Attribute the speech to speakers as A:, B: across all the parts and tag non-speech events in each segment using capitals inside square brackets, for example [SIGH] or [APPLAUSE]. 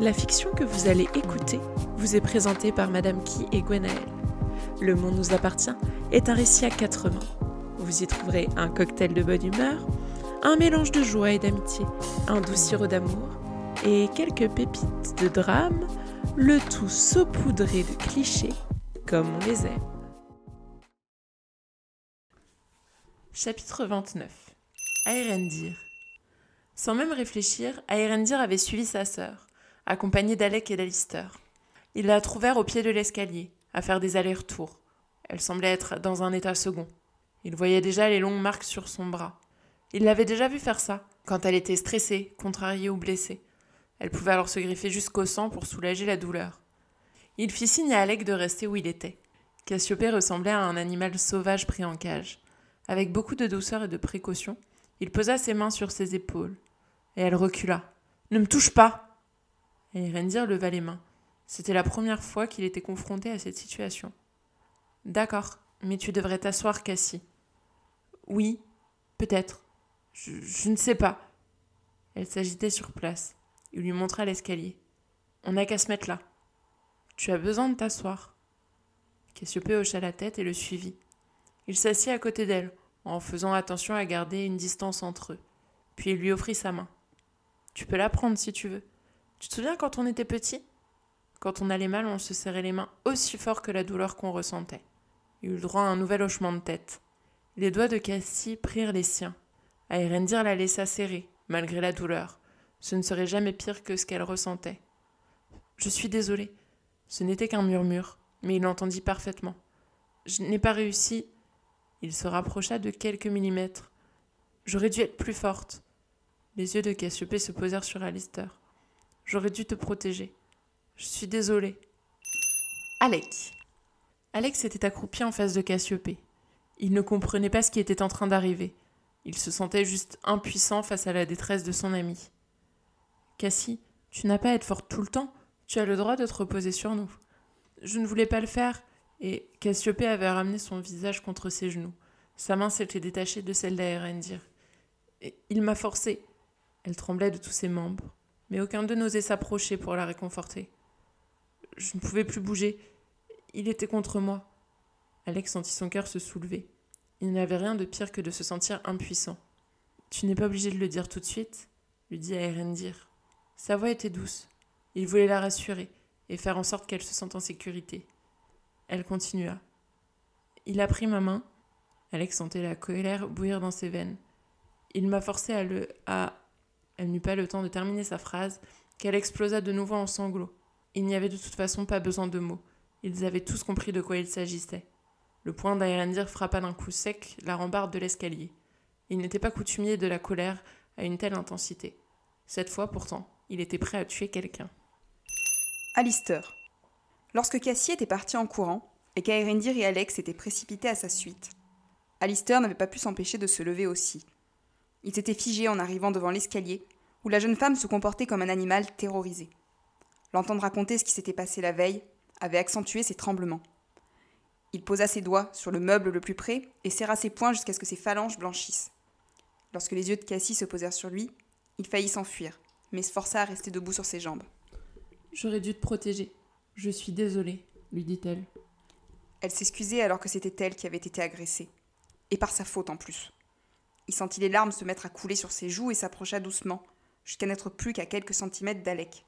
A: La fiction que vous allez écouter vous est présentée par Madame Key et Gwenaël. Le Monde nous appartient est un récit à quatre mains. Vous y trouverez un cocktail de bonne humeur, un mélange de joie et d'amitié, un doux sirop d'amour et quelques pépites de drame, le tout saupoudré de clichés comme on les aime. Chapitre 29 Aérendir Sans même réfléchir, Aérendir avait suivi sa sœur, accompagnée d'Alec et d'Alister. Ils la trouvèrent au pied de l'escalier, à faire des allers-retours. Elle semblait être dans un état second. Il voyait déjà les longues marques sur son bras. Il l'avait déjà vu faire ça, quand elle était stressée, contrariée ou blessée. Elle pouvait alors se griffer jusqu'au sang pour soulager la douleur. Il fit signe à Alec de rester où il était. Cassiopée ressemblait à un animal sauvage pris en cage. Avec beaucoup de douceur et de précaution, il posa ses mains sur ses épaules. Et elle recula. Ne me touche pas Et Rendir leva les mains. C'était la première fois qu'il était confronté à cette situation. D'accord, mais tu devrais t'asseoir, Cassie. Oui, peut-être. Je, ne sais pas. Elle s'agitait sur place. Il lui montra l'escalier. On n'a qu'à se mettre là. Tu as besoin de t'asseoir. Cassiopée hocha la tête et le suivit. Il s'assit à côté d'elle, en faisant attention à garder une distance entre eux. Puis il lui offrit sa main. Tu peux la prendre si tu veux. Tu te souviens quand on était petit Quand on allait mal, on se serrait les mains aussi fort que la douleur qu'on ressentait. Il eut droit à un nouvel hochement de tête. Les doigts de Cassie prirent les siens. Aérendir la laissa serrer, malgré la douleur. Ce ne serait jamais pire que ce qu'elle ressentait. Je suis désolée. Ce n'était qu'un murmure, mais il l'entendit parfaitement. Je n'ai pas réussi. Il se rapprocha de quelques millimètres. J'aurais dû être plus forte. Les yeux de Cassiopée se posèrent sur Alistair. J'aurais dû te protéger. Je suis désolée. Alec. Alex était accroupi en face de Cassiopée. Il ne comprenait pas ce qui était en train d'arriver. Il se sentait juste impuissant face à la détresse de son ami. Cassie, tu n'as pas à être forte tout le temps. Tu as le droit de te reposer sur nous. Je ne voulais pas le faire, et Cassiopée avait ramené son visage contre ses genoux. Sa main s'était détachée de celle d'Aérendir. Il m'a forcé. Elle tremblait de tous ses membres, mais aucun d'eux n'osait s'approcher pour la réconforter. Je ne pouvais plus bouger. Il était contre moi. Alex sentit son cœur se soulever. Il n'avait rien de pire que de se sentir impuissant. Tu n'es pas obligé de le dire tout de suite, lui dit Aérendir. Sa voix était douce. Il voulait la rassurer et faire en sorte qu'elle se sente en sécurité. Elle continua. Il a pris ma main. Alex sentait la colère bouillir dans ses veines. Il m'a forcé à le. Elle n'eut pas le temps de terminer sa phrase qu'elle explosa de nouveau en sanglots. Il n'y avait de toute façon pas besoin de mots. Ils avaient tous compris de quoi il s'agissait. Le poing d'Aérendir frappa d'un coup sec la rambarde de l'escalier. Il n'était pas coutumier de la colère à une telle intensité. Cette fois, pourtant, il était prêt à tuer quelqu'un.
B: Alistair. Lorsque Cassie était parti en courant, et qu'Aérendir et Alex étaient précipités à sa suite, Alistair n'avait pas pu s'empêcher de se lever aussi. Il s'était figé en arrivant devant l'escalier, où la jeune femme se comportait comme un animal terrorisé. L'entendre raconter ce qui s'était passé la veille avait accentué ses tremblements. Il posa ses doigts sur le meuble le plus près et serra ses poings jusqu'à ce que ses phalanges blanchissent. Lorsque les yeux de Cassie se posèrent sur lui, il faillit s'enfuir, mais se força à rester debout sur ses jambes.
A: J'aurais dû te protéger. Je suis désolée, lui dit-elle.
B: Elle s'excusait alors que c'était elle qui avait été agressée. Et par sa faute en plus. Il sentit les larmes se mettre à couler sur ses joues et s'approcha doucement, jusqu'à n'être plus qu'à quelques centimètres d'Alec.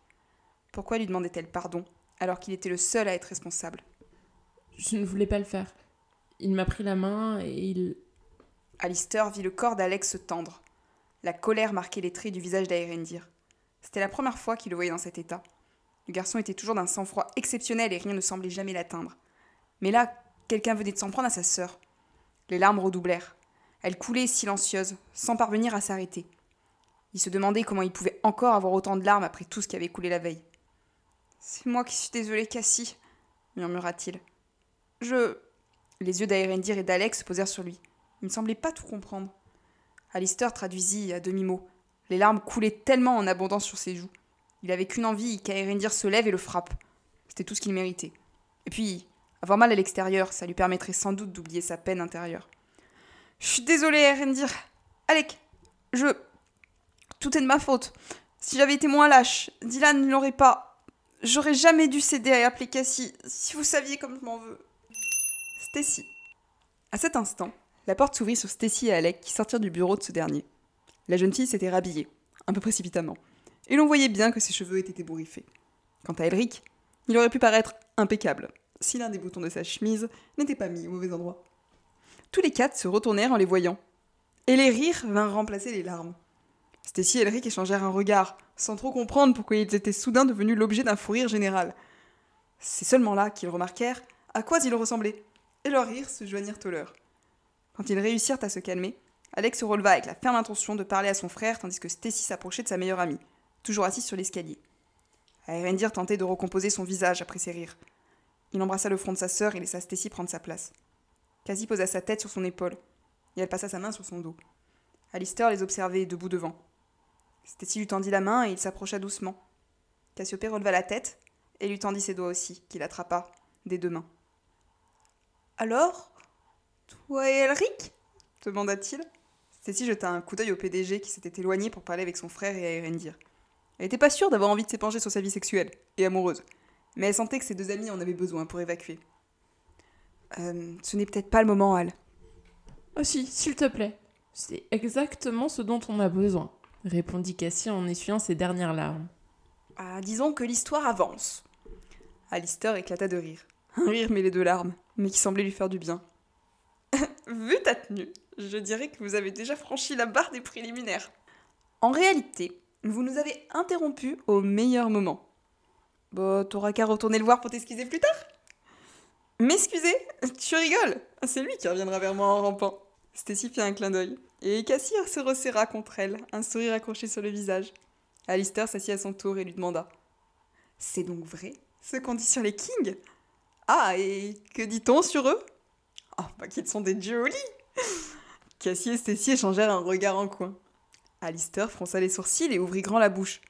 B: Pourquoi lui demandait-elle pardon, alors qu'il était le seul à être responsable?
A: Je ne voulais pas le faire. Il m'a pris la main et il.
B: Alistair vit le corps d'Alex se tendre. La colère marquait les traits du visage d'Aérendir. C'était la première fois qu'il le voyait dans cet état. Le garçon était toujours d'un sang-froid exceptionnel et rien ne semblait jamais l'atteindre. Mais là, quelqu'un venait de s'en prendre à sa sœur. Les larmes redoublèrent. Elles coulaient silencieuses, sans parvenir à s'arrêter. Il se demandait comment il pouvait encore avoir autant de larmes après tout ce qui avait coulé la veille. C'est moi qui suis désolé, Cassie, murmura-t-il. Je. Les yeux d'Aérendir et d'Alex se posèrent sur lui. Il ne semblait pas tout comprendre. Alistair traduisit à demi-mot. Les larmes coulaient tellement en abondance sur ses joues. Il avait qu'une envie qu'Aérendir se lève et le frappe. C'était tout ce qu'il méritait. Et puis, avoir mal à l'extérieur, ça lui permettrait sans doute d'oublier sa peine intérieure. Je suis désolée, Aérendir. Alec, je. Tout est de ma faute. Si j'avais été moins lâche, Dylan ne l'aurait pas. J'aurais jamais dû céder à appeler Cassie. Si vous saviez comme je m'en veux. Stacy. À cet instant, la porte s'ouvrit sur Stacy et Alec qui sortirent du bureau de ce dernier. La jeune fille s'était rhabillée, un peu précipitamment, et l'on voyait bien que ses cheveux étaient ébouriffés. Quant à Elric, il aurait pu paraître impeccable si l'un des boutons de sa chemise n'était pas mis au mauvais endroit. Tous les quatre se retournèrent en les voyant, et les rires vinrent remplacer les larmes. Stacy et Elric échangèrent un regard, sans trop comprendre pourquoi ils étaient soudain devenus l'objet d'un fou rire général. C'est seulement là qu'ils remarquèrent à quoi ils ressemblaient, et leurs rires se joignirent au leur. Quand ils réussirent à se calmer, Alex se releva avec la ferme intention de parler à son frère tandis que Stacy s'approchait de sa meilleure amie, toujours assise sur l'escalier. Erendir tentait de recomposer son visage après ses rires. Il embrassa le front de sa sœur et laissa Stacy prendre sa place. Cassie posa sa tête sur son épaule, et elle passa sa main sur son dos. Alistair les observait debout devant. Stacy lui tendit la main et il s'approcha doucement. Cassiopée releva la tête et lui tendit ses doigts aussi, qu'il attrapa des deux mains. Alors Toi et Elric? demanda-t-il. Stacy jeta un coup d'œil au PDG qui s'était éloigné pour parler avec son frère et à Erendir. Elle n'était pas sûre d'avoir envie de s'épancher sur sa vie sexuelle et amoureuse, mais elle sentait que ses deux amis en avaient besoin pour évacuer. Euh, ce n'est peut-être pas le moment, Al.
A: Oh si, s'il te plaît. C'est exactement ce dont on a besoin, répondit Cassie en essuyant ses dernières larmes.
B: Ah, disons que l'histoire avance. Alistair éclata de rire. Un rire mêlé de larmes, mais qui semblait lui faire du bien. [LAUGHS] Vu ta tenue, je dirais que vous avez déjà franchi la barre des préliminaires. En réalité, vous nous avez interrompus au meilleur moment. Bon, t'auras qu'à retourner le voir pour t'excuser plus tard. M'excuser Tu rigoles C'est lui qui reviendra vers moi en rampant. Stacy fit un clin d'œil. Et Cassie se resserra contre elle, un sourire accroché sur le visage. Alistair s'assit à son tour et lui demanda C'est donc vrai ce qu'on dit sur les Kings? Ah, et que dit-on sur eux? Oh, bah qu'ils sont des jolis Cassie et Stacy échangèrent un regard en coin. Alistair fronça les sourcils et ouvrit grand la bouche.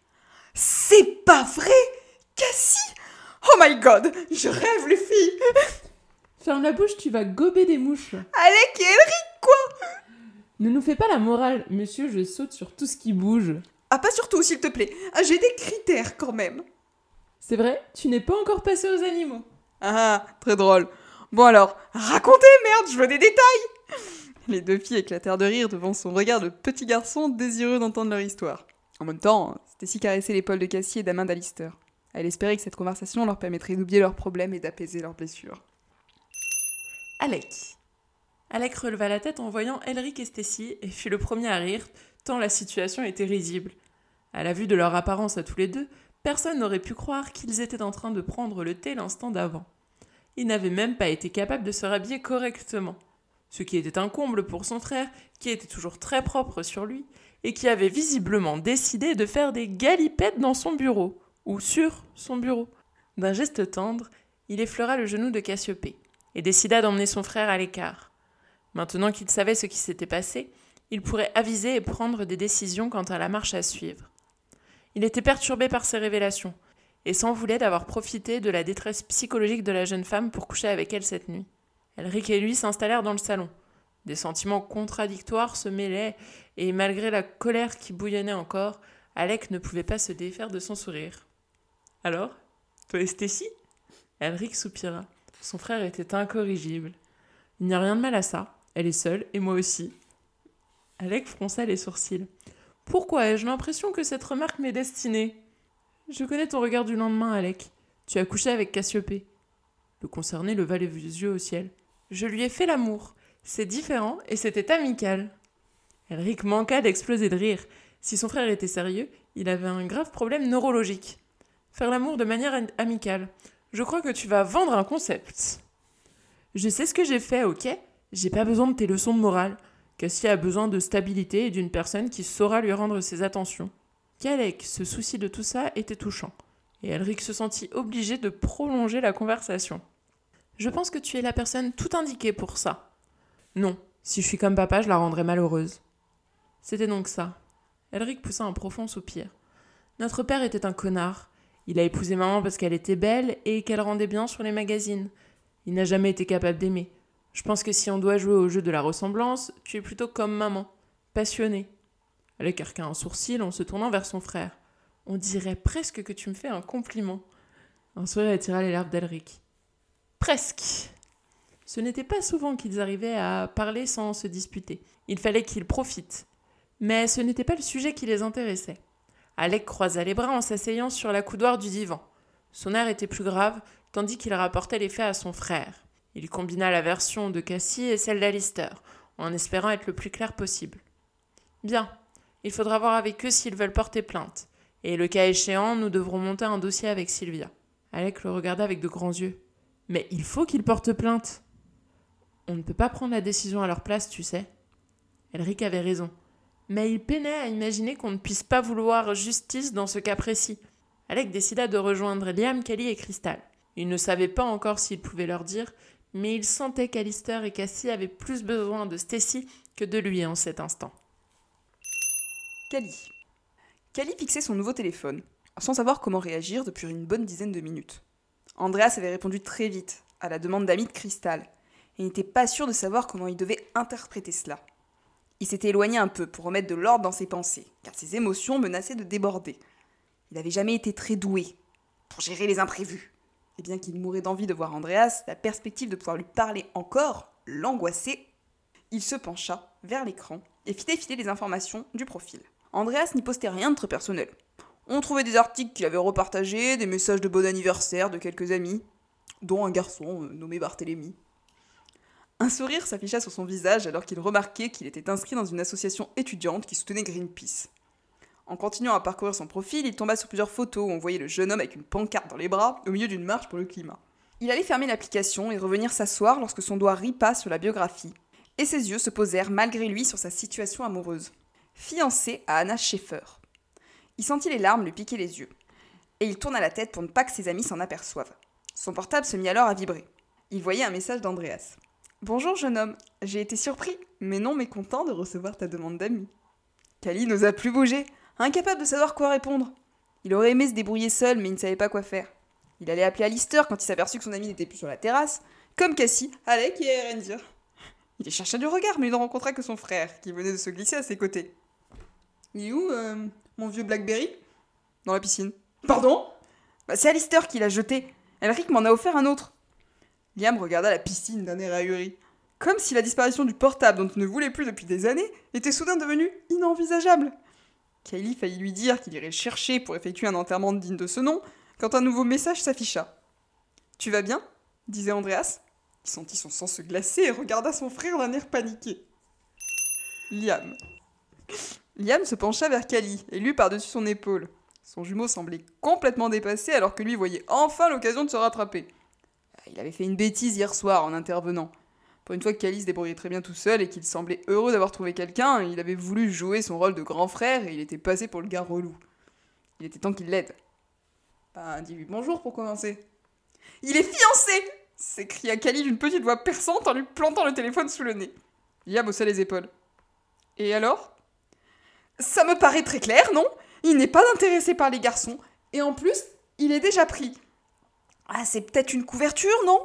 B: C'est pas vrai Cassie? Oh my god Je rêve, les filles
A: Ferme la bouche, tu vas gober des mouches.
B: Alec et Elric, quoi
A: Ne nous fais pas la morale, monsieur, je saute sur tout ce qui bouge.
B: Ah, pas surtout, s'il te plaît. Ah, J'ai des critères quand même.
A: C'est vrai, tu n'es pas encore passé aux animaux.
B: Ah, très drôle. Bon alors, racontez, merde, je veux des détails Les deux filles éclatèrent de rire devant son regard de petit garçon désireux d'entendre leur histoire. En même temps, Stacy caressait l'épaule de Cassie et main d'Alistair. Elle espérait que cette conversation leur permettrait d'oublier leurs problèmes et d'apaiser leurs blessures.
A: Alec. Alec releva la tête en voyant Elric et Stacy et fut le premier à rire, tant la situation était risible. À la vue de leur apparence à tous les deux, personne n'aurait pu croire qu'ils étaient en train de prendre le thé l'instant d'avant. Ils n'avaient même pas été capables de se rhabiller correctement, ce qui était un comble pour son frère, qui était toujours très propre sur lui, et qui avait visiblement décidé de faire des galipettes dans son bureau, ou sur son bureau. D'un geste tendre, il effleura le genou de Cassiopée et décida d'emmener son frère à l'écart. Maintenant qu'il savait ce qui s'était passé, il pourrait aviser et prendre des décisions quant à la marche à suivre. Il était perturbé par ces révélations, et s'en voulait d'avoir profité de la détresse psychologique de la jeune femme pour coucher avec elle cette nuit. Elric et lui s'installèrent dans le salon. Des sentiments contradictoires se mêlaient, et malgré la colère qui bouillonnait encore, Alec ne pouvait pas se défaire de son sourire. Alors? Toi et Stacy Elric soupira. Son frère était incorrigible. Il n'y a rien de mal à ça. Elle est seule, et moi aussi. Alec fronça les sourcils. Pourquoi ai-je l'impression que cette remarque m'est destinée? Je connais ton regard du lendemain, Alec. Tu as couché avec Cassiopée. Le concerné leva les yeux au ciel. Je lui ai fait l'amour. C'est différent et c'était amical. Elric manqua d'exploser de rire. Si son frère était sérieux, il avait un grave problème neurologique. Faire l'amour de manière amicale. Je crois que tu vas vendre un concept. Je sais ce que j'ai fait, ok? J'ai pas besoin de tes leçons de morale. Cassie a besoin de stabilité et d'une personne qui saura lui rendre ses attentions. Qu'Alec se soucie de tout ça était touchant, et Elric se sentit obligé de prolonger la conversation. Je pense que tu es la personne tout indiquée pour ça. Non, si je suis comme papa, je la rendrai malheureuse. C'était donc ça. Elric poussa un profond soupir. Notre père était un connard. Il a épousé maman parce qu'elle était belle et qu'elle rendait bien sur les magazines. Il n'a jamais été capable d'aimer. Je pense que si on doit jouer au jeu de la ressemblance, tu es plutôt comme maman, passionnée. Écarqua un sourcil en se tournant vers son frère. On dirait presque que tu me fais un compliment. Un sourire attira les lèvres d'Elric. Presque. Ce n'était pas souvent qu'ils arrivaient à parler sans se disputer. Il fallait qu'ils profitent. Mais ce n'était pas le sujet qui les intéressait. Alec croisa les bras en s'asseyant sur la coudoir du divan. Son air était plus grave, tandis qu'il rapportait les faits à son frère. Il combina la version de Cassie et celle d'Alistair, en espérant être le plus clair possible. Bien, il faudra voir avec eux s'ils veulent porter plainte. Et le cas échéant, nous devrons monter un dossier avec Sylvia. Alec le regarda avec de grands yeux. Mais il faut qu'ils portent plainte. On ne peut pas prendre la décision à leur place, tu sais. Elric avait raison. Mais il peinait à imaginer qu'on ne puisse pas vouloir justice dans ce cas précis. Alec décida de rejoindre Liam, Kelly et Crystal. Il ne savait pas encore s'il pouvait leur dire, mais il sentait qu'Alistair et Cassie avaient plus besoin de Stacy que de lui en cet instant.
B: Cali. Cali fixait son nouveau téléphone, sans savoir comment réagir depuis une bonne dizaine de minutes. Andreas avait répondu très vite à la demande d'amis de Crystal, et n'était pas sûr de savoir comment il devait interpréter cela. Il s'était éloigné un peu pour remettre de l'ordre dans ses pensées, car ses émotions menaçaient de déborder. Il n'avait jamais été très doué pour gérer les imprévus. Et bien qu'il mourait d'envie de voir Andreas, la perspective de pouvoir lui parler encore l'angoissait. Il se pencha vers l'écran et fit défiler les informations du profil. Andreas n'y postait rien de très personnel. On trouvait des articles qu'il avait repartagés, des messages de bon anniversaire de quelques amis, dont un garçon euh, nommé Barthélemy. Un sourire s'afficha sur son visage alors qu'il remarquait qu'il était inscrit dans une association étudiante qui soutenait Greenpeace. En continuant à parcourir son profil, il tomba sur plusieurs photos où on voyait le jeune homme avec une pancarte dans les bras au milieu d'une marche pour le climat. Il allait fermer l'application et revenir s'asseoir lorsque son doigt ripa sur la biographie, et ses yeux se posèrent malgré lui sur sa situation amoureuse. Fiancé à Anna Schaeffer. Il sentit les larmes lui piquer les yeux, et il tourna la tête pour ne pas que ses amis s'en aperçoivent. Son portable se mit alors à vibrer. Il voyait un message d'Andreas. Bonjour jeune homme, j'ai été surpris, mais non mécontent de recevoir ta demande d'amis. Kali n'osa plus bouger, incapable de savoir quoi répondre. Il aurait aimé se débrouiller seul, mais il ne savait pas quoi faire. Il allait appeler Alistair quand il s'aperçut que son ami n'était plus sur la terrasse, comme Cassie, Alec et Erendir. Il chercha du regard, mais il ne rencontra que son frère, qui venait de se glisser à ses côtés. Il est où, euh, mon vieux Blackberry? Dans la piscine. Pardon? Bah, C'est Alistair qui l'a jeté. Elric m'en a offert un autre. Liam regarda la piscine d'un air ahuri. Comme si la disparition du portable dont il ne voulait plus depuis des années était soudain devenue inenvisageable. Kylie faillit lui dire qu'il irait chercher pour effectuer un enterrement digne de ce nom, quand un nouveau message s'afficha. Tu vas bien? disait Andreas. Il sentit son sang se glacer et regarda son frère d'un air paniqué. Liam. Liam se pencha vers Kali et lut par-dessus son épaule. Son jumeau semblait complètement dépassé alors que lui voyait enfin l'occasion de se rattraper. Il avait fait une bêtise hier soir en intervenant. Pour une fois que Kali se débrouillait très bien tout seul et qu'il semblait heureux d'avoir trouvé quelqu'un, il avait voulu jouer son rôle de grand frère et il était passé pour le gars relou. Il était temps qu'il l'aide. Ben, dis-lui bonjour pour commencer. Il est fiancé s'écria Kali d'une petite voix perçante en lui plantant le téléphone sous le nez. Liam haussa les épaules. Et alors? Ça me paraît très clair, non? Il n'est pas intéressé par les garçons, et en plus, il est déjà pris. Ah, c'est peut-être une couverture, non?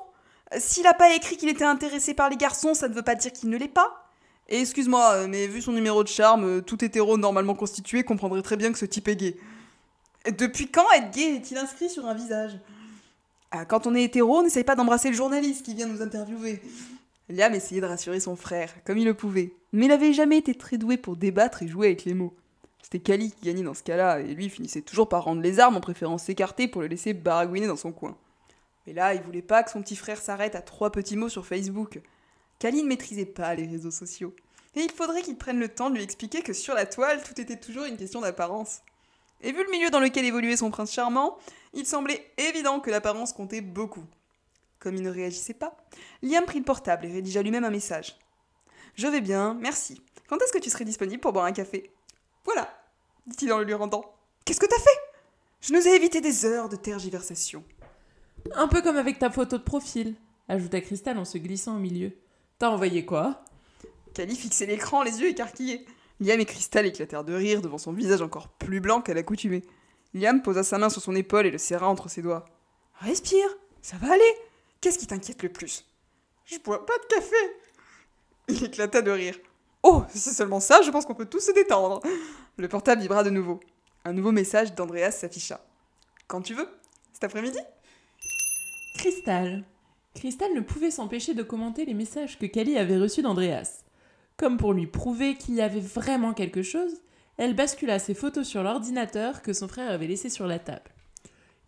B: S'il n'a pas écrit qu'il était intéressé par les garçons, ça ne veut pas dire qu'il ne l'est pas. Et excuse-moi, mais vu son numéro de charme, tout hétéro normalement constitué comprendrait très bien que ce type est gay. Depuis quand être gay est-il inscrit sur un visage? Ah, Quand on est hétéro, n'essaye pas d'embrasser le journaliste qui vient nous interviewer. Liam essayait de rassurer son frère, comme il le pouvait, mais il n'avait jamais été très doué pour débattre et jouer avec les mots. C'était Kali qui gagnait dans ce cas-là, et lui finissait toujours par rendre les armes en préférant s'écarter pour le laisser baragouiner dans son coin. Mais là, il voulait pas que son petit frère s'arrête à trois petits mots sur Facebook. Kali ne maîtrisait pas les réseaux sociaux. Et il faudrait qu'il prenne le temps de lui expliquer que sur la toile, tout était toujours une question d'apparence. Et vu le milieu dans lequel évoluait son prince charmant, il semblait évident que l'apparence comptait beaucoup. Comme il ne réagissait pas, Liam prit le portable et rédigea lui-même un message. Je vais bien, merci. Quand est-ce que tu serais disponible pour boire un café Voilà, dit-il en le lui rendant. Qu'est-ce que t'as fait? Je nous ai évité des heures de tergiversation.
A: Un peu comme avec ta photo de profil, ajouta Cristal en se glissant au milieu. T'as envoyé quoi?
B: Cali fixait l'écran, les yeux écarquillés. Liam et Cristal éclatèrent de rire devant son visage encore plus blanc qu'à l'accoutumée. Liam posa sa main sur son épaule et le serra entre ses doigts. Respire, ça va aller. Qu'est-ce qui t'inquiète le plus? Je bois pas de café. Il éclata de rire. Oh, c'est seulement ça, je pense qu'on peut tous se détendre. Le portable vibra de nouveau. Un nouveau message d'Andreas s'afficha. Quand tu veux, cet après-midi?
A: Cristal. Cristal ne pouvait s'empêcher de commenter les messages que Kali avait reçus d'Andreas. Comme pour lui prouver qu'il y avait vraiment quelque chose, elle bascula ses photos sur l'ordinateur que son frère avait laissé sur la table.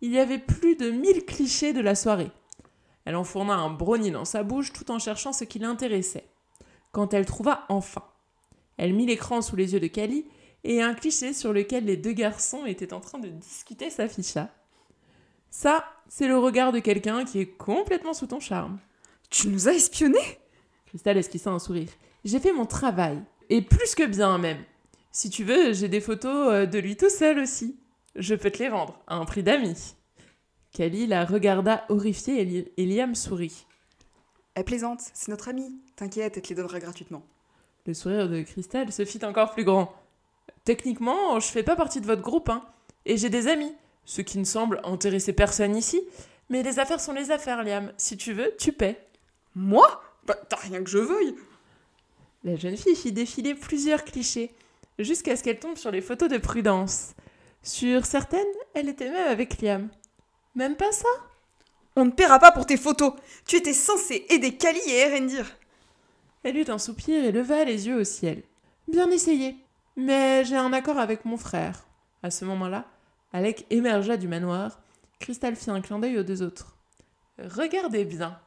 A: Il y avait plus de mille clichés de la soirée. Elle enfourna un brownie dans sa bouche tout en cherchant ce qui l'intéressait. Quand elle trouva enfin. Elle mit l'écran sous les yeux de Kali et un cliché sur lequel les deux garçons étaient en train de discuter s'afficha. Ça, c'est le regard de quelqu'un qui est complètement sous ton charme.
B: Tu nous as espionnés?
A: Cristal esquissa un sourire. J'ai fait mon travail. Et plus que bien même. Si tu veux, j'ai des photos euh, de lui tout seul aussi. Je peux te les vendre, à un prix d'amis. Kali la regarda horrifiée et Liam sourit.
B: Elle plaisante, c'est notre amie. T'inquiète, elle te les donnera gratuitement.
A: Le sourire de Cristal se fit encore plus grand. Techniquement, je fais pas partie de votre groupe, hein. Et j'ai des amis, ce qui ne semble intéresser personne ici. Mais les affaires sont les affaires, Liam. Si tu veux, tu paies.
B: Moi? Bah, t'as rien que je veuille.
A: La jeune fille fit défiler plusieurs clichés, jusqu'à ce qu'elle tombe sur les photos de Prudence. Sur certaines, elle était même avec Liam. Même pas ça?
B: On ne paiera pas pour tes photos. Tu étais censé aider Kali et Erendir.
A: Elle eut un soupir et leva les yeux au ciel. Bien essayé. Mais j'ai un accord avec mon frère. À ce moment-là, Alec émergea du manoir. Crystal fit un clin d'œil aux deux autres. Regardez bien.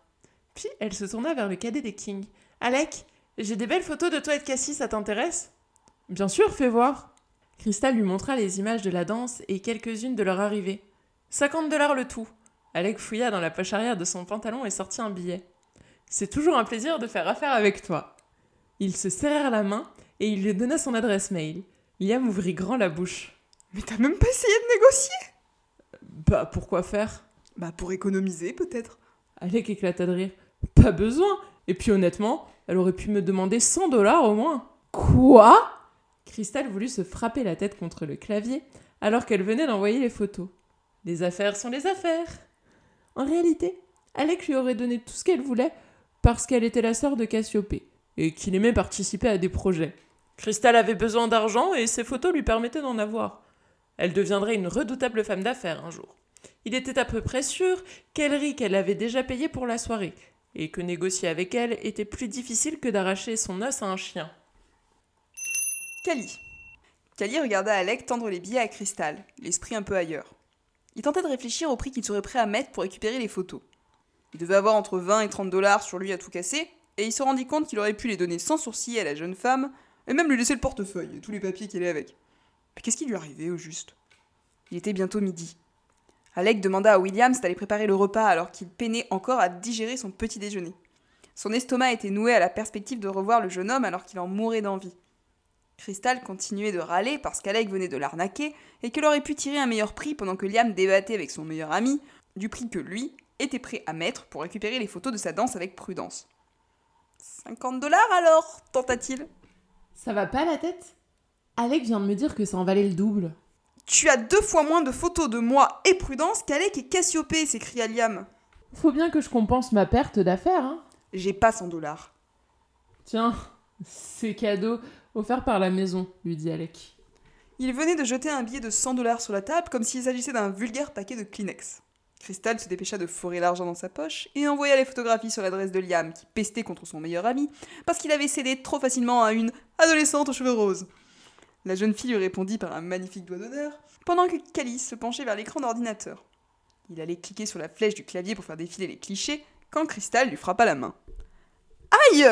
A: Puis elle se tourna vers le cadet des Kings. Alec, j'ai des belles photos de toi et de Cassie, ça t'intéresse? Bien sûr, fais voir. Crystal lui montra les images de la danse et quelques-unes de leur arrivée. 50 dollars le tout. Alec fouilla dans la poche arrière de son pantalon et sortit un billet. C'est toujours un plaisir de faire affaire avec toi. Ils se serrèrent la main et il lui donna son adresse mail. Liam ouvrit grand la bouche.
B: Mais t'as même pas essayé de négocier
A: Bah, pourquoi faire?
B: Bah, pour économiser, peut-être.
A: Alec éclata de rire. Pas besoin. Et puis honnêtement, elle aurait pu me demander 100 dollars au moins. Quoi? Crystal voulut se frapper la tête contre le clavier alors qu'elle venait d'envoyer les photos. Les affaires sont les affaires. En réalité, Alec lui aurait donné tout ce qu'elle voulait parce qu'elle était la sœur de Cassiopée et qu'il aimait participer à des projets. Crystal avait besoin d'argent et ses photos lui permettaient d'en avoir. Elle deviendrait une redoutable femme d'affaires un jour. Il était à peu près sûr qu'Elric qu'elle avait déjà payé pour la soirée et que négocier avec elle était plus difficile que d'arracher son os à un chien.
B: Kali. Kali regarda Alec tendre les billets à Cristal, l'esprit un peu ailleurs. Il tentait de réfléchir au prix qu'il serait prêt à mettre pour récupérer les photos. Il devait avoir entre 20 et 30 dollars sur lui à tout casser, et il se rendit compte qu'il aurait pu les donner sans sourcil à la jeune femme, et même lui laisser le portefeuille et tous les papiers qu'elle est avec. Mais qu'est-ce qui lui arrivait au juste? Il était bientôt midi. Alec demanda à Williams d'aller préparer le repas alors qu'il peinait encore à digérer son petit déjeuner. Son estomac était noué à la perspective de revoir le jeune homme alors qu'il en mourait d'envie. Crystal continuait de râler parce qu'Alec venait de l'arnaquer et qu'elle aurait pu tirer un meilleur prix pendant que Liam débattait avec son meilleur ami du prix que lui était prêt à mettre pour récupérer les photos de sa danse avec prudence. 50 dollars alors tenta-t-il?
A: Ça va pas la tête? Alec vient de me dire que ça en valait le double.
B: Tu as deux fois moins de photos de moi et Prudence qu'Alec et Cassiopée, s'écria Liam.
A: Faut bien que je compense ma perte d'affaires, hein.
B: J'ai pas 100 dollars.
A: Tiens, c'est cadeau offert par la maison, lui dit Alec.
B: Il venait de jeter un billet de 100 dollars sur la table comme s'il s'agissait d'un vulgaire paquet de Kleenex. Crystal se dépêcha de fourrer l'argent dans sa poche et envoya les photographies sur l'adresse de Liam, qui pestait contre son meilleur ami parce qu'il avait cédé trop facilement à une adolescente aux cheveux roses. La jeune fille lui répondit par un magnifique doigt d'honneur, pendant que Calice se penchait vers l'écran d'ordinateur. Il allait cliquer sur la flèche du clavier pour faire défiler les clichés quand Crystal lui frappa la main. Aïe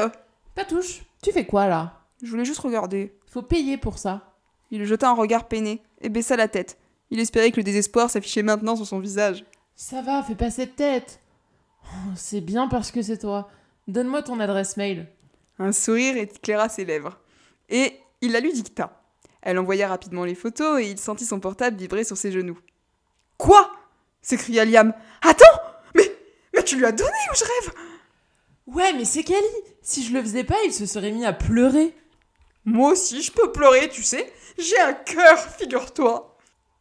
A: Patouche, tu fais quoi là?
B: Je voulais juste regarder.
A: Faut payer pour ça.
B: Il jeta un regard peiné et baissa la tête. Il espérait que le désespoir s'affichait maintenant sur son visage.
A: Ça va, fais pas cette tête. Oh, c'est bien parce que c'est toi. Donne-moi ton adresse mail.
B: Un sourire éclaira ses lèvres. Et il la lui dicta. Elle envoya rapidement les photos et il sentit son portable vibrer sur ses genoux. Quoi s'écria Liam. Attends Mais mais tu lui as donné ou je rêve
A: Ouais, mais c'est Kali. Si je le faisais pas, il se serait mis à pleurer.
B: Moi aussi, je peux pleurer, tu sais. J'ai un cœur, figure-toi.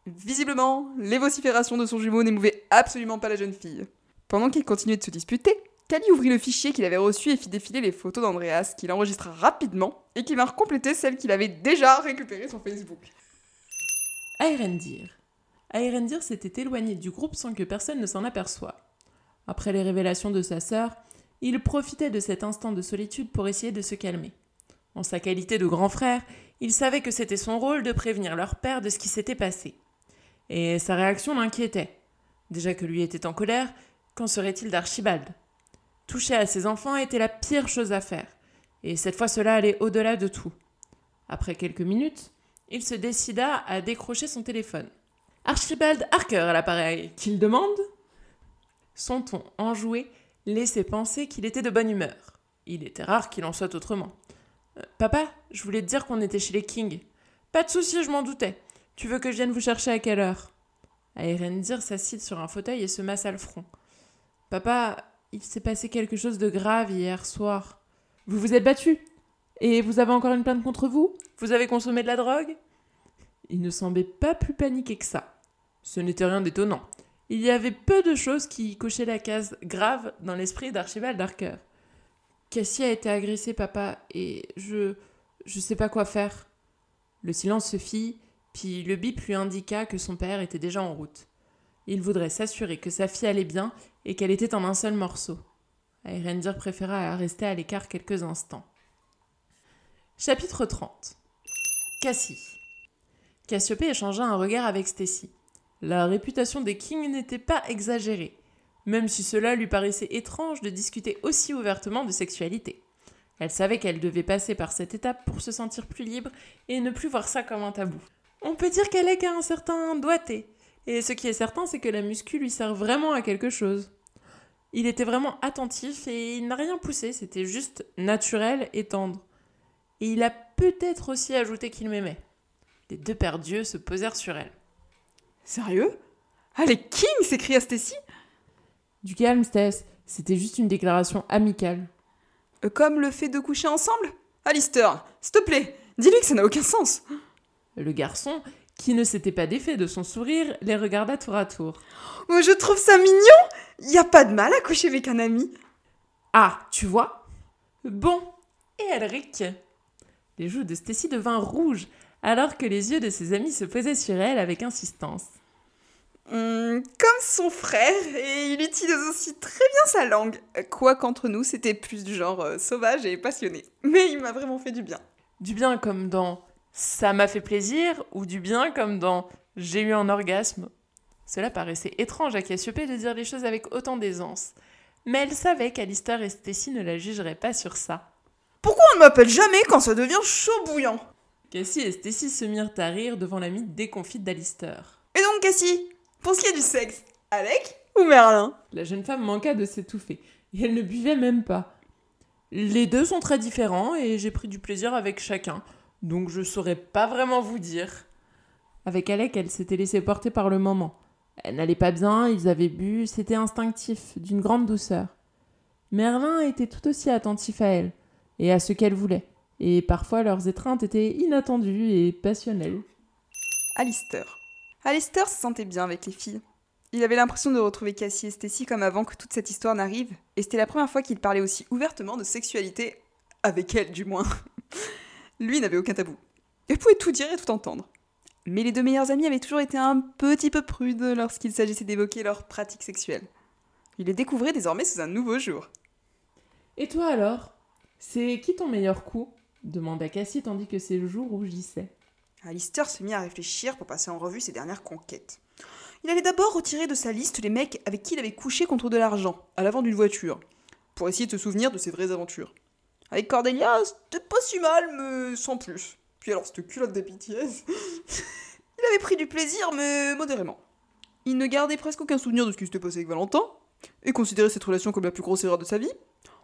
B: Visiblement, les vociférations de son jumeau n'émouvaient absolument pas la jeune fille. Pendant qu'ils continuaient de se disputer, Kali ouvrit le fichier qu'il avait reçu et fit défiler les photos d'Andreas, qu'il enregistra rapidement et qui vinrent compléter celles qu'il avait déjà récupérées sur Facebook.
A: Aerendir. Aerendir s'était éloigné du groupe sans que personne ne s'en aperçoive. Après les révélations de sa sœur, il profitait de cet instant de solitude pour essayer de se calmer. En sa qualité de grand frère, il savait que c'était son rôle de prévenir leur père de ce qui s'était passé. Et sa réaction l'inquiétait. Déjà que lui était en colère, qu'en serait-il d'Archibald? Toucher à ses enfants était la pire chose à faire, et cette fois cela allait au-delà de tout. Après quelques minutes, il se décida à décrocher son téléphone. Archibald Harker à l'appareil, qu'il demande? Son ton enjoué laissait penser qu'il était de bonne humeur. Il était rare qu'il en soit autrement. Euh, papa, je voulais te dire qu'on était chez les King. Pas de souci, je m'en doutais. Tu veux que je vienne vous chercher à quelle heure? Aerendir s'assit sur un fauteuil et se massa le front. Papa, il s'est passé quelque chose de grave hier soir. Vous vous êtes battu Et vous avez encore une plainte contre vous? Vous avez consommé de la drogue? Il ne semblait pas plus paniqué que ça. Ce n'était rien d'étonnant. Il y avait peu de choses qui cochaient la case grave dans l'esprit d'Archibald Darker. Cassie a été agressée, papa, et je. je sais pas quoi faire. Le silence se fit, puis le bip lui indiqua que son père était déjà en route. Il voudrait s'assurer que sa fille allait bien et qu'elle était en un seul morceau. Aerendir préféra rester à l'écart quelques instants. Chapitre 30 Cassie Cassiope échangea un regard avec Stacy. La réputation des Kings n'était pas exagérée, même si cela lui paraissait étrange de discuter aussi ouvertement de sexualité. Elle savait qu'elle devait passer par cette étape pour se sentir plus libre et ne plus voir ça comme un tabou. On peut dire qu'elle est qu'à un certain doigté, et ce qui est certain, c'est que la muscu lui sert vraiment à quelque chose. Il était vraiment attentif et il n'a rien poussé, c'était juste naturel et tendre. Et il a peut-être aussi ajouté qu'il m'aimait. Les deux pères d'yeux se posèrent sur elle.
B: Sérieux? Ah, les Kings s'écria Stacy
A: Du calme, Stess. C'était juste une déclaration amicale.
B: Euh, comme le fait de coucher ensemble? Alistair, s'il te plaît, dis-lui que ça n'a aucun sens.
A: Le garçon, qui ne s'était pas défait de son sourire, les regarda tour à tour.
B: Oh, je trouve ça mignon Y a pas de mal à coucher avec un ami.
A: Ah, tu vois? Bon, et Elric? Les joues de Stacy devinrent rouges, alors que les yeux de ses amis se posaient sur elle avec insistance.
B: Hum, comme son frère, et il utilise aussi très bien sa langue. Quoi qu'entre nous, c'était plus du genre euh, sauvage et passionné. Mais il m'a vraiment fait du bien.
A: Du bien comme dans ça m'a fait plaisir ou du bien comme dans j'ai eu un orgasme. Cela paraissait étrange à Cassiopée de dire les choses avec autant d'aisance. Mais elle savait qu'Alistair et Stacy ne la jugeraient pas sur ça.
B: Pourquoi on ne m'appelle jamais quand ça devient chaud bouillant?
A: Cassie et Stacy se mirent à rire devant l'ami déconfite d'Alistair.
B: Et donc Cassie, pour ce qui est du sexe, Alec ou Merlin?
A: La jeune femme manqua de s'étouffer, et elle ne buvait même pas. Les deux sont très différents, et j'ai pris du plaisir avec chacun, donc je saurais pas vraiment vous dire. Avec Alec, elle s'était laissée porter par le moment. Elle n'allait pas bien, ils avaient bu, c'était instinctif, d'une grande douceur. Merlin était tout aussi attentif à elle, et à ce qu'elle voulait, et parfois leurs étreintes étaient inattendues et passionnelles.
B: Alistair. Alistair se sentait bien avec les filles. Il avait l'impression de retrouver Cassie et Stacy comme avant que toute cette histoire n'arrive, et c'était la première fois qu'il parlait aussi ouvertement de sexualité, avec elle du moins. Lui n'avait aucun tabou. Il pouvait tout dire et tout entendre. Mais les deux meilleurs amis avaient toujours été un petit peu prudes lorsqu'il s'agissait d'évoquer leurs pratiques sexuelles. Il les découvrait désormais sous un nouveau jour.
A: Et toi alors? C'est qui ton meilleur coup? demanda Cassie tandis que ses joues rougissaient.
B: Alistair se mit à réfléchir pour passer en revue ses dernières conquêtes. Il allait d'abord retirer de sa liste les mecs avec qui il avait couché contre de l'argent, à l'avant d'une voiture, pour essayer de se souvenir de ses vraies aventures. Avec Cordelia, c'était pas si mal, mais sans plus. Puis alors, cette culotte des [LAUGHS] BTS, il avait pris du plaisir, mais modérément. Il ne gardait presque aucun souvenir de ce qui s'était passé avec Valentin, et considérait cette relation comme la plus grosse erreur de sa vie.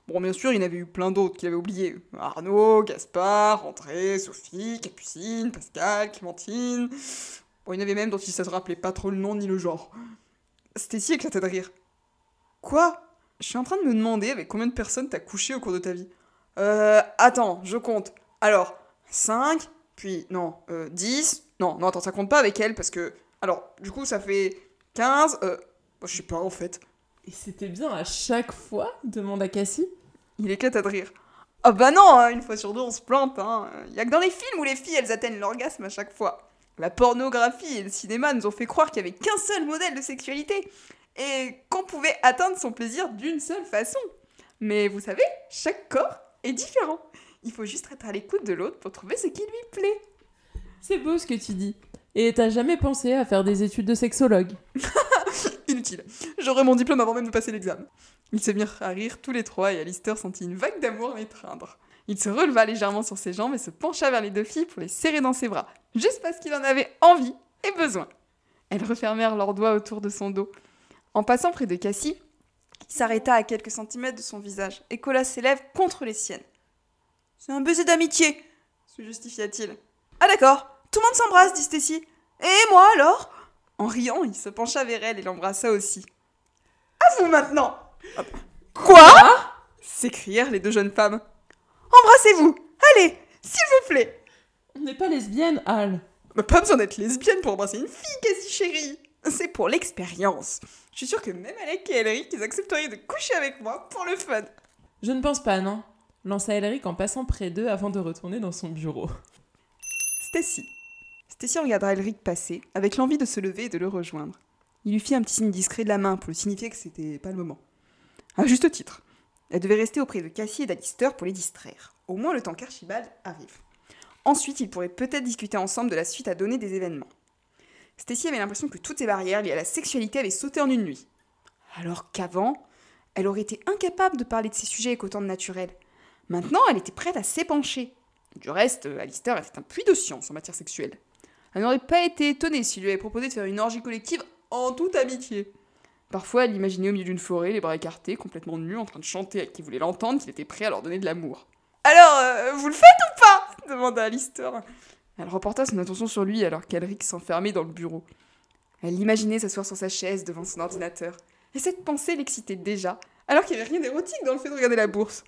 B: Bon, bien sûr, il en avait eu plein d'autres qu'il avait oubliés. Arnaud, Gaspard, André, Sophie, Capucine, Pascal, Clémentine. Bon, il y en avait même dont il ne se rappelait pas trop le nom ni le genre. Stacy éclatait de rire. Quoi? Je suis en train de me demander avec combien de personnes t'as couché au cours de ta vie. Euh, attends, je compte. Alors, 5, puis non, euh, 10. Non, non, attends, ça compte pas avec elle parce que. Alors, du coup, ça fait 15. Euh, je sais pas en fait.
A: Et c'était bien à chaque fois demanda Cassie.
B: Il éclata de rire. Ah bah non, hein, une fois sur deux, on se plante. Hein. Y a que dans les films où les filles, elles atteignent l'orgasme à chaque fois. La pornographie et le cinéma nous ont fait croire qu'il n'y avait qu'un seul modèle de sexualité et qu'on pouvait atteindre son plaisir d'une seule façon. Mais vous savez, chaque corps est différent. Il faut juste être à l'écoute de l'autre pour trouver ce qui lui plaît.
A: C'est beau ce que tu dis. Et t'as jamais pensé à faire des études de sexologue [LAUGHS]
B: Inutile. J'aurai mon diplôme avant même de passer l'examen. Ils se mirent à rire tous les trois et Alistair sentit une vague d'amour l'étreindre. Il se releva légèrement sur ses jambes et se pencha vers les deux filles pour les serrer dans ses bras, juste parce qu'il en avait envie et besoin. Elles refermèrent leurs doigts autour de son dos. En passant près de Cassie, il s'arrêta à quelques centimètres de son visage et colla ses lèvres contre les siennes. C'est un baiser d'amitié, se justifia-t-il. Ah d'accord, tout le monde s'embrasse, dit Stacy. Et moi alors? En riant, il se pencha vers elle et l'embrassa aussi. À vous maintenant Quoi? S'écrièrent les deux jeunes femmes. Embrassez-vous Allez, s'il vous plaît
A: On n'est pas lesbienne, Al.
B: Pas besoin d'être lesbienne pour embrasser une fille, quasi chérie [LAUGHS] C'est pour l'expérience. Je suis sûre que même Alec et Elric, ils accepteriez de coucher avec moi pour le fun.
A: Je ne pense pas, non. Lança Elric en passant près d'eux avant de retourner dans son bureau.
B: Stacy. Stacy regarda Elric passer, avec l'envie de se lever et de le rejoindre. Il lui fit un petit signe discret de la main pour lui signifier que c'était pas le moment. À juste titre. Elle devait rester auprès de Cassie et d'Alistair pour les distraire, au moins le temps qu'Archibald arrive. Ensuite, ils pourraient peut-être discuter ensemble de la suite à donner des événements. Stacy avait l'impression que toutes ces barrières liées à la sexualité avaient sauté en une nuit. Alors qu'avant, elle aurait été incapable de parler de ces sujets avec autant de naturel. Maintenant, elle était prête à s'épancher. Du reste, Alistair était un puits de science en matière sexuelle. Elle n'aurait pas été étonnée s'il lui avait proposé de faire une orgie collective en toute amitié. Parfois, elle l'imaginait au milieu d'une forêt, les bras écartés, complètement nu, en train de chanter à qui voulait l'entendre qu'il était prêt à leur donner de l'amour. Alors, euh, vous le faites ou pas? demanda Alistair. Elle reporta son attention sur lui alors qu'Alric s'enfermait dans le bureau. Elle l'imaginait s'asseoir sur sa chaise devant son ordinateur. Et cette pensée l'excitait déjà, alors qu'il n'y avait rien d'érotique dans le fait de regarder la bourse.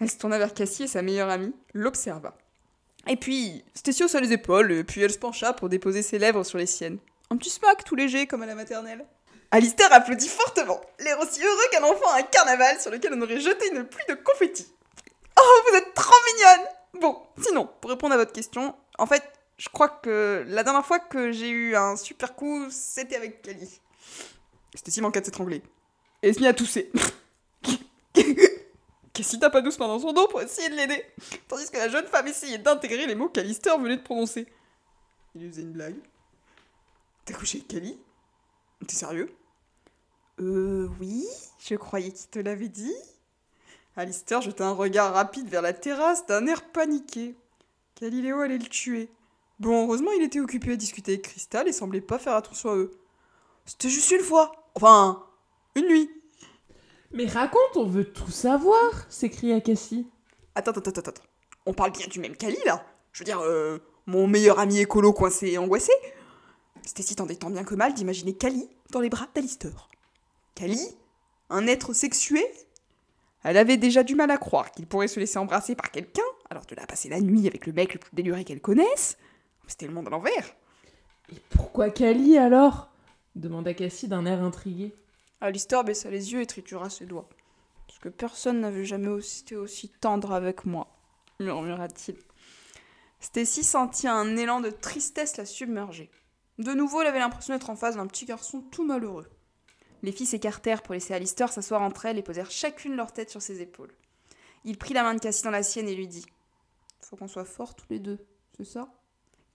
B: Elle se tourna vers Cassie et sa meilleure amie l'observa. Et puis, Stacy haussa les épaules, et puis elle se pencha pour déposer ses lèvres sur les siennes. Un petit smack tout léger comme à la maternelle. Alistair applaudit fortement, l'air aussi heureux qu'un enfant à un carnaval sur lequel on aurait jeté une pluie de confettis. Oh, vous êtes trop mignonne Bon, sinon, pour répondre à votre question, en fait, je crois que la dernière fois que j'ai eu un super coup, c'était avec Kali. Stacy manqua de s'étrangler. Et se mit à tousser. Cassie pas doucement dans son dos pour essayer de l'aider, tandis que la jeune femme essayait d'intégrer les mots qu'Alistair venait de prononcer. Il lui faisait une blague. T'as couché avec Kali T'es sérieux Euh, oui, je croyais qu'il te l'avait dit. Alistair jeta un regard rapide vers la terrasse d'un air paniqué. Galiléo allait le tuer. Bon, heureusement, il était occupé à discuter avec Crystal et semblait pas faire attention à eux. C'était juste une fois. Enfin, une nuit.
A: Mais raconte, on veut tout savoir s'écria Cassie.
B: Attends, attends, attends, attends. On parle bien du même Kali, là Je veux dire, euh, mon meilleur ami écolo coincé et angoissé Stacy tendait tant bien que mal d'imaginer Kali dans les bras d'Alistair. Kali Un être sexué? Elle avait déjà du mal à croire qu'il pourrait se laisser embrasser par quelqu'un, alors de la passer la nuit avec le mec le plus déluré qu'elle connaisse. C'était le monde à l'envers.
A: Et pourquoi Kali alors? demanda Cassie d'un air intrigué.
B: Alistair baissa les yeux et tritura ses doigts. Parce que personne n'avait jamais été aussi tendre avec moi, murmura-t-il. Stacy sentit un élan de tristesse la submerger. De nouveau, elle avait l'impression d'être en face d'un petit garçon tout malheureux. Les filles s'écartèrent pour laisser Alistair s'asseoir entre elles et posèrent chacune leur tête sur ses épaules. Il prit la main de Cassie dans la sienne et lui dit Faut qu'on soit forts tous les deux, c'est ça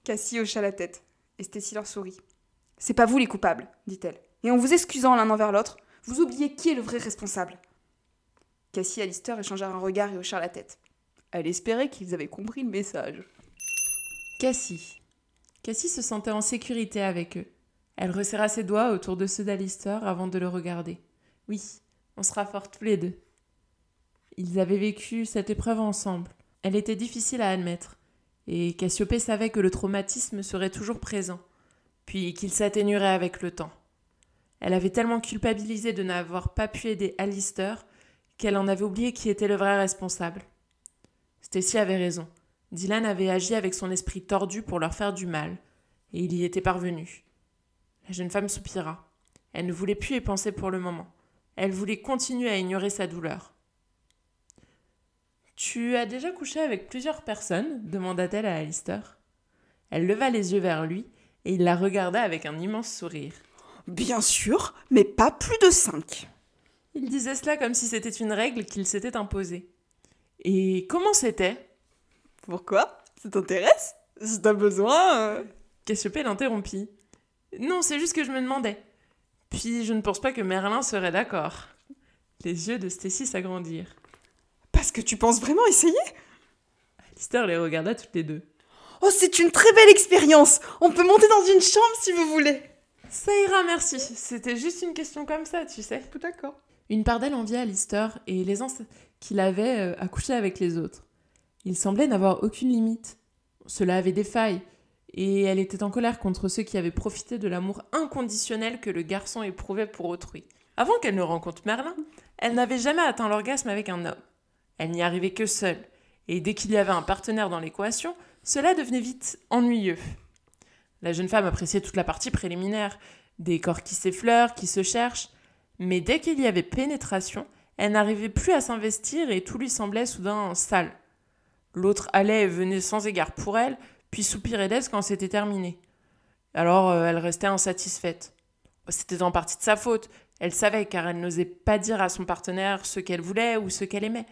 B: Cassie hocha la tête, et Stacy leur sourit. C'est pas vous les coupables, dit-elle. Et en vous excusant l'un envers l'autre, vous oubliez qui est le vrai responsable. Cassie et Alistair échangèrent un regard et hochèrent la tête. Elle espérait qu'ils avaient compris le message.
A: Cassie. Cassie se sentait en sécurité avec eux. Elle resserra ses doigts autour de ceux d'Alistair avant de le regarder. Oui, on sera forts tous les deux. Ils avaient vécu cette épreuve ensemble. Elle était difficile à admettre, et Cassiopée savait que le traumatisme serait toujours présent, puis qu'il s'atténuerait avec le temps. Elle avait tellement culpabilisé de n'avoir pas pu aider Alistair qu'elle en avait oublié qui était le vrai responsable. Stacy avait raison. Dylan avait agi avec son esprit tordu pour leur faire du mal, et il y était parvenu. La jeune femme soupira. Elle ne voulait plus y penser pour le moment. Elle voulait continuer à ignorer sa douleur. Tu as déjà couché avec plusieurs personnes demanda-t-elle à Alistair. Elle leva les yeux vers lui et il la regarda avec un immense sourire.
B: Bien sûr, mais pas plus de cinq.
A: Il disait cela comme si c'était une règle qu'il s'était imposée. Et comment c'était?
B: Pourquoi? Ça t'intéresse? Si t'as besoin. euh.
A: Cassiopée l'interrompit. Non, c'est juste que je me demandais. Puis je ne pense pas que Merlin serait d'accord. Les yeux de Stacy s'agrandirent.
B: Parce que tu penses vraiment essayer
A: Alistair les regarda toutes les deux.
B: Oh, c'est une très belle expérience On peut monter dans une chambre si vous voulez.
A: Ça ira, merci. C'était juste une question comme ça, tu sais.
B: D'accord.
A: Une part d'elle enviait Alistair et l'aisance qu'il avait euh, à coucher avec les autres. Il semblait n'avoir aucune limite. Cela avait des failles, et elle était en colère contre ceux qui avaient profité de l'amour inconditionnel que le garçon éprouvait pour autrui. Avant qu'elle ne rencontre Merlin, elle n'avait jamais atteint l'orgasme avec un homme. Elle n'y arrivait que seule, et dès qu'il y avait un partenaire dans l'équation, cela devenait vite ennuyeux. La jeune femme appréciait toute la partie préliminaire, des corps qui s'effleurent, qui se cherchent, mais dès qu'il y avait pénétration, elle n'arrivait plus à s'investir et tout lui semblait soudain sale. L'autre allait et venait sans égard pour elle, puis soupirait d'aise quand c'était terminé. Alors euh, elle restait insatisfaite. C'était en partie de sa faute. Elle savait car elle n'osait pas dire à son partenaire ce qu'elle voulait ou ce qu'elle aimait.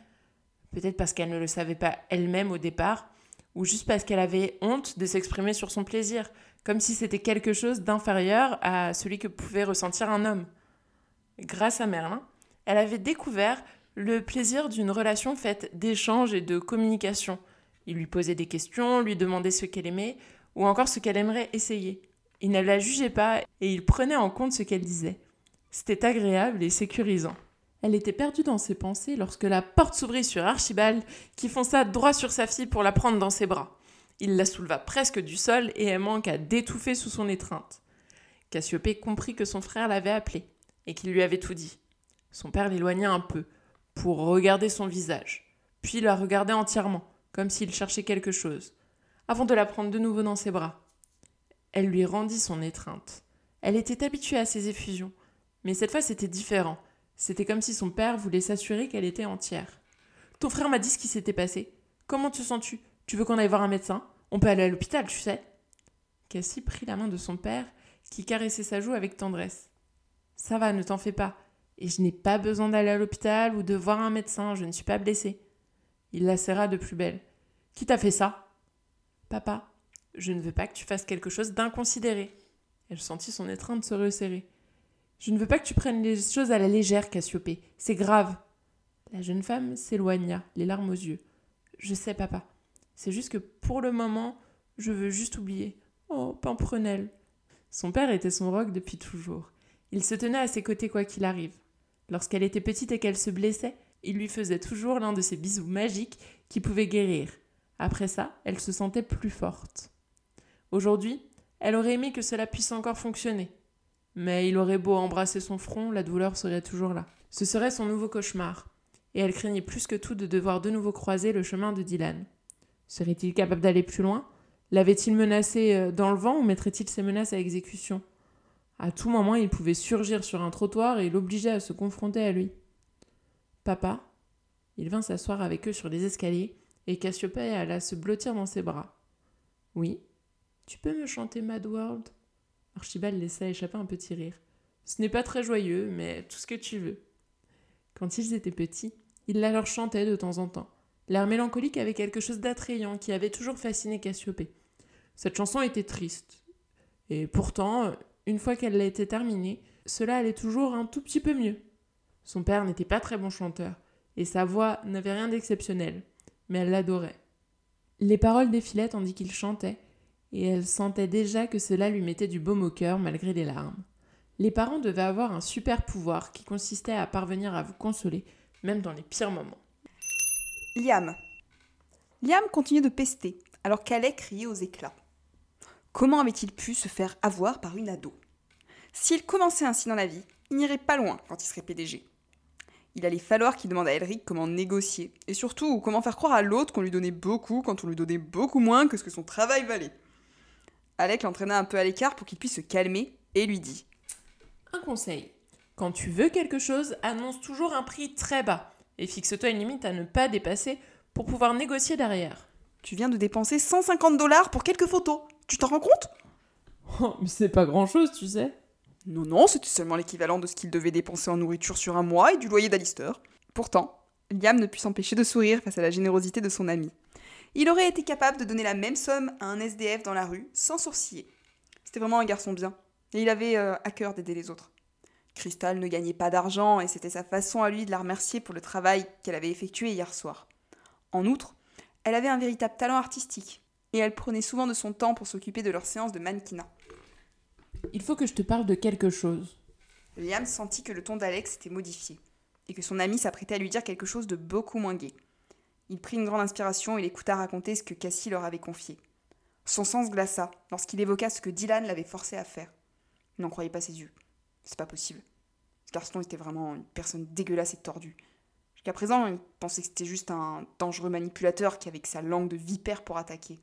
A: Peut-être parce qu'elle ne le savait pas elle-même au départ, ou juste parce qu'elle avait honte de s'exprimer sur son plaisir, comme si c'était quelque chose d'inférieur à celui que pouvait ressentir un homme. Grâce à Merlin, elle avait découvert le plaisir d'une relation faite d'échanges et de communication. Il lui posait des questions, lui demandait ce qu'elle aimait, ou encore ce qu'elle aimerait essayer. Il ne la jugeait pas et il prenait en compte ce qu'elle disait. C'était agréable et sécurisant. Elle était perdue dans ses pensées lorsque la porte s'ouvrit sur Archibald, qui fonça droit sur sa fille pour la prendre dans ses bras. Il la souleva presque du sol et elle manqua d'étouffer sous son étreinte. Cassiopée comprit que son frère l'avait appelée et qu'il lui avait tout dit. Son père l'éloigna un peu pour regarder son visage, puis la regarder entièrement, comme s'il cherchait quelque chose, avant de la prendre de nouveau dans ses bras. Elle lui rendit son étreinte. Elle était habituée à ces effusions, mais cette fois c'était différent. C'était comme si son père voulait s'assurer qu'elle était entière. Ton frère m'a dit ce qui s'était passé. Comment te sens-tu? Tu veux qu'on aille voir un médecin? On peut aller à l'hôpital, tu sais. Cassie prit la main de son père, qui caressait sa joue avec tendresse. Ça va, ne t'en fais pas. Et je n'ai pas besoin d'aller à l'hôpital ou de voir un médecin, je ne suis pas blessée. Il la serra de plus belle. Qui t'a fait ça? Papa, je ne veux pas que tu fasses quelque chose d'inconsidéré. Elle sentit son étreinte se resserrer. Je ne veux pas que tu prennes les choses à la légère, Cassiopée. C'est grave. La jeune femme s'éloigna, les larmes aux yeux. Je sais, papa. C'est juste que pour le moment, je veux juste oublier. Oh, Pimprenelle. Son père était son roc depuis toujours. Il se tenait à ses côtés quoi qu'il arrive. Lorsqu'elle était petite et qu'elle se blessait, il lui faisait toujours l'un de ces bisous magiques qui pouvaient guérir. Après ça, elle se sentait plus forte. Aujourd'hui, elle aurait aimé que cela puisse encore fonctionner. Mais il aurait beau embrasser son front, la douleur serait toujours là. Ce serait son nouveau cauchemar. Et elle craignait plus que tout de devoir de nouveau croiser le chemin de Dylan. Serait-il capable d'aller plus loin? L'avait-il menacé euh, dans le vent ou mettrait-il ses menaces à exécution? À tout moment, il pouvait surgir sur un trottoir et l'obliger à se confronter à lui. Papa Il vint s'asseoir avec eux sur les escaliers et Cassiopée alla se blottir dans ses bras. Oui Tu peux me chanter Mad World? Archibald laissa échapper un petit rire. Ce n'est pas très joyeux, mais tout ce que tu veux. Quand ils étaient petits, il la leur chantait de temps en temps. L'air mélancolique avait quelque chose d'attrayant qui avait toujours fasciné Cassiopée. Cette chanson était triste. Et pourtant, une fois qu'elle a été terminée, cela allait toujours un tout petit peu mieux. Son père n'était pas très bon chanteur, et sa voix n'avait rien d'exceptionnel, mais elle l'adorait. Les paroles défilaient tandis qu'il chantait, et elle sentait déjà que cela lui mettait du baume au cœur malgré les larmes. Les parents devaient avoir un super pouvoir qui consistait à parvenir à vous consoler, même dans les pires moments.
B: Liam. Liam continuait de pester, alors qu'Alec criait aux éclats. Comment avait-il pu se faire avoir par une ado? S'il commençait ainsi dans la vie, il n'irait pas loin quand il serait PDG. Il allait falloir qu'il demande à Elric comment négocier, et surtout comment faire croire à l'autre qu'on lui donnait beaucoup quand on lui donnait beaucoup moins que ce que son travail valait. Alec l'entraîna un peu à l'écart pour qu'il puisse se calmer et lui dit
A: Un conseil. Quand tu veux quelque chose, annonce toujours un prix très bas et fixe-toi une limite à ne pas dépasser pour pouvoir négocier derrière.
B: Tu viens de dépenser 150 dollars pour quelques photos. Tu t'en rends compte?
A: Oh, mais c'est pas grand-chose, tu sais.
B: Non, non, c'était seulement l'équivalent de ce qu'il devait dépenser en nourriture sur un mois et du loyer d'Alistair. Pourtant, Liam ne put s'empêcher de sourire face à la générosité de son ami. Il aurait été capable de donner la même somme à un SDF dans la rue sans sourciller. C'était vraiment un garçon bien, et il avait euh, à cœur d'aider les autres. Crystal ne gagnait pas d'argent et c'était sa façon à lui de la remercier pour le travail qu'elle avait effectué hier soir. En outre, elle avait un véritable talent artistique et elle prenait souvent de son temps pour s'occuper de leurs séances de mannequinat.
A: Il faut que je te parle de quelque chose.
B: Liam sentit que le ton d'Alex était modifié et que son ami s'apprêtait à lui dire quelque chose de beaucoup moins gai. Il prit une grande inspiration et l'écouta raconter ce que Cassie leur avait confié. Son sens glaça lorsqu'il évoqua ce que Dylan l'avait forcé à faire. Il n'en croyait pas ses yeux. C'est pas possible. Ce garçon était vraiment une personne dégueulasse et tordue. Jusqu'à présent, il pensait que c'était juste un dangereux manipulateur qui avait sa langue de vipère pour attaquer.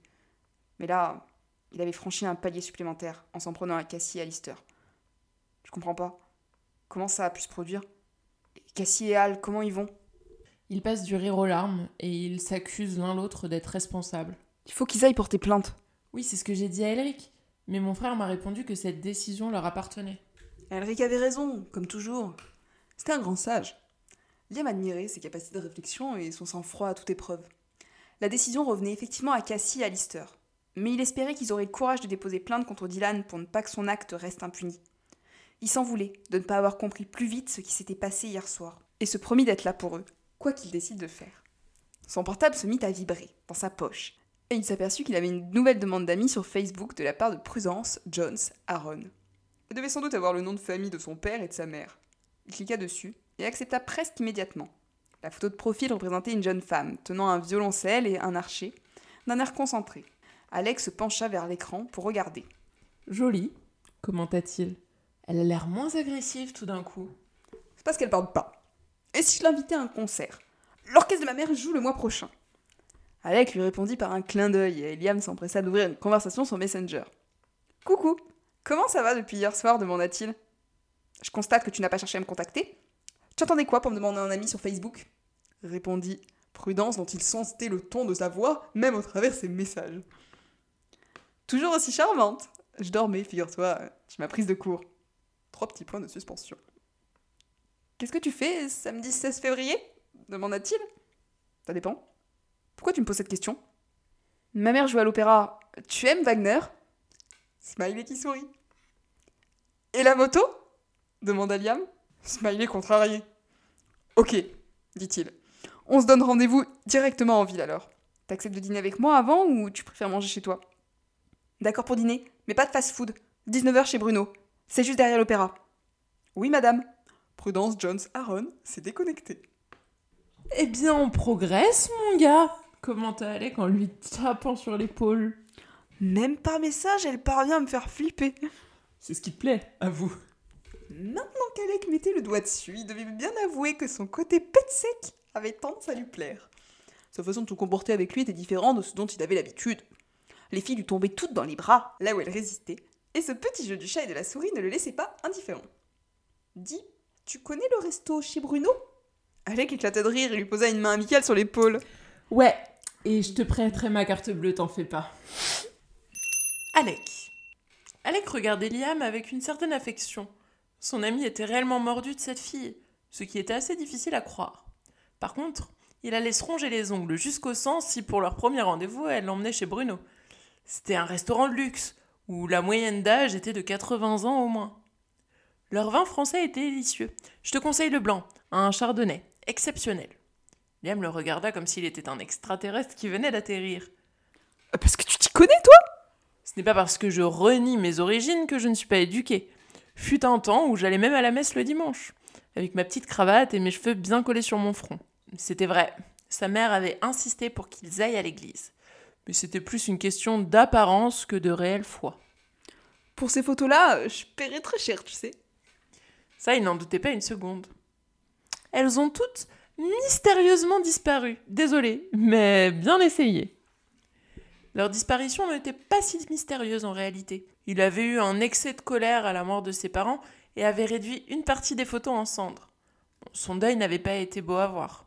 B: Mais là, il avait franchi un palier supplémentaire en s'en prenant à Cassie et Alistair. Je comprends pas. Comment ça a pu se produire? Cassie et Al, comment ils vont?
A: Ils passent du rire aux larmes et ils s'accusent l'un l'autre d'être responsables.
B: Il faut qu'ils aillent porter plainte.
A: Oui, c'est ce que j'ai dit à Elric. Mais mon frère m'a répondu que cette décision leur appartenait.
B: Elric avait raison, comme toujours. C'était un grand sage. Liam admirait ses capacités de réflexion et son sang-froid à toute épreuve. La décision revenait effectivement à Cassie et à Lister, mais il espérait qu'ils auraient le courage de déposer plainte contre Dylan pour ne pas que son acte reste impuni. Il s'en voulait de ne pas avoir compris plus vite ce qui s'était passé hier soir, et se promit d'être là pour eux, quoi qu'il décide de faire. Son portable se mit à vibrer, dans sa poche, et il s'aperçut qu'il avait une nouvelle demande d'amis sur Facebook de la part de Prudence Jones Aaron. Elle devait sans doute avoir le nom de famille de son père et de sa mère. Il cliqua dessus et accepta presque immédiatement. La photo de profil représentait une jeune femme tenant un violoncelle et un archer, d'un air concentré. Alex se pencha vers l'écran pour regarder.
A: Jolie, commenta-t-il. Elle a l'air moins agressive tout d'un coup.
B: C'est parce qu'elle parle pas. Et si je l'invitais à un concert L'orchestre de ma mère joue le mois prochain. Alex lui répondit par un clin d'œil et Liam s'empressa d'ouvrir une conversation sur Messenger. Coucou, comment ça va depuis hier soir demanda-t-il. Je constate que tu n'as pas cherché à me contacter. Tu entendais quoi pour me demander un ami sur Facebook? répondit Prudence dont il sentait le ton de sa voix, même au travers ses messages. Toujours aussi charmante. Je dormais, figure-toi, je m'as prise de court. Trois petits points de suspension. Qu'est-ce que tu fais samedi 16 février? demanda-t-il. Ça dépend. Pourquoi tu me poses cette question? Ma mère joue à l'opéra. Tu aimes Wagner? Smiley qui sourit. Et la moto? demanda Liam. Smiley contrarié. Ok, dit-il. On se donne rendez-vous directement en ville alors. T'acceptes de dîner avec moi avant ou tu préfères manger chez toi? D'accord pour dîner, mais pas de fast-food. 19h chez Bruno. C'est juste derrière l'opéra. Oui, madame. Prudence Jones Aaron s'est déconnectée.
A: Eh bien, on progresse, mon gars commenta Alec en lui tapant sur l'épaule?
B: Même par message, elle parvient à me faire flipper.
A: C'est ce qui te plaît, à vous.
B: Maintenant qu'Alec mettait le doigt dessus, il devait bien avouer que son côté pet sec avait tendance à lui plaire. Sa façon de se comporter avec lui était différente de ce dont il avait l'habitude. Les filles lui tombaient toutes dans les bras, là où elle résistait, et ce petit jeu du chat et de la souris ne le laissait pas indifférent. Dis, tu connais le resto chez Bruno? Alec éclata de rire et lui posa une main amicale sur l'épaule.
A: Ouais, et je te prêterai ma carte bleue, t'en fais pas. Alec. Alec regardait Liam avec une certaine affection. Son ami était réellement mordu de cette fille, ce qui était assez difficile à croire. Par contre, il allait se ronger les ongles jusqu'au sang si pour leur premier rendez-vous elle l'emmenait chez Bruno. C'était un restaurant de luxe, où la moyenne d'âge était de 80 ans au moins. Leur vin français était délicieux. Je te conseille le blanc, un chardonnay, exceptionnel. Liam le regarda comme s'il était un extraterrestre qui venait d'atterrir.
B: Parce que tu t'y connais, toi?
A: Ce n'est pas parce que je renie mes origines que je ne suis pas éduquée. Fut un temps où j'allais même à la messe le dimanche, avec ma petite cravate et mes cheveux bien collés sur mon front. C'était vrai, sa mère avait insisté pour qu'ils aillent à l'église. Mais c'était plus une question d'apparence que de réelle foi.
B: Pour ces photos-là, je paierais très cher, tu sais.
A: Ça, il n'en doutait pas une seconde. Elles ont toutes mystérieusement disparu. Désolé, mais bien essayé. Leur disparition n'était pas si mystérieuse en réalité. Il avait eu un excès de colère à la mort de ses parents et avait réduit une partie des photos en cendres. Son deuil n'avait pas été beau à voir.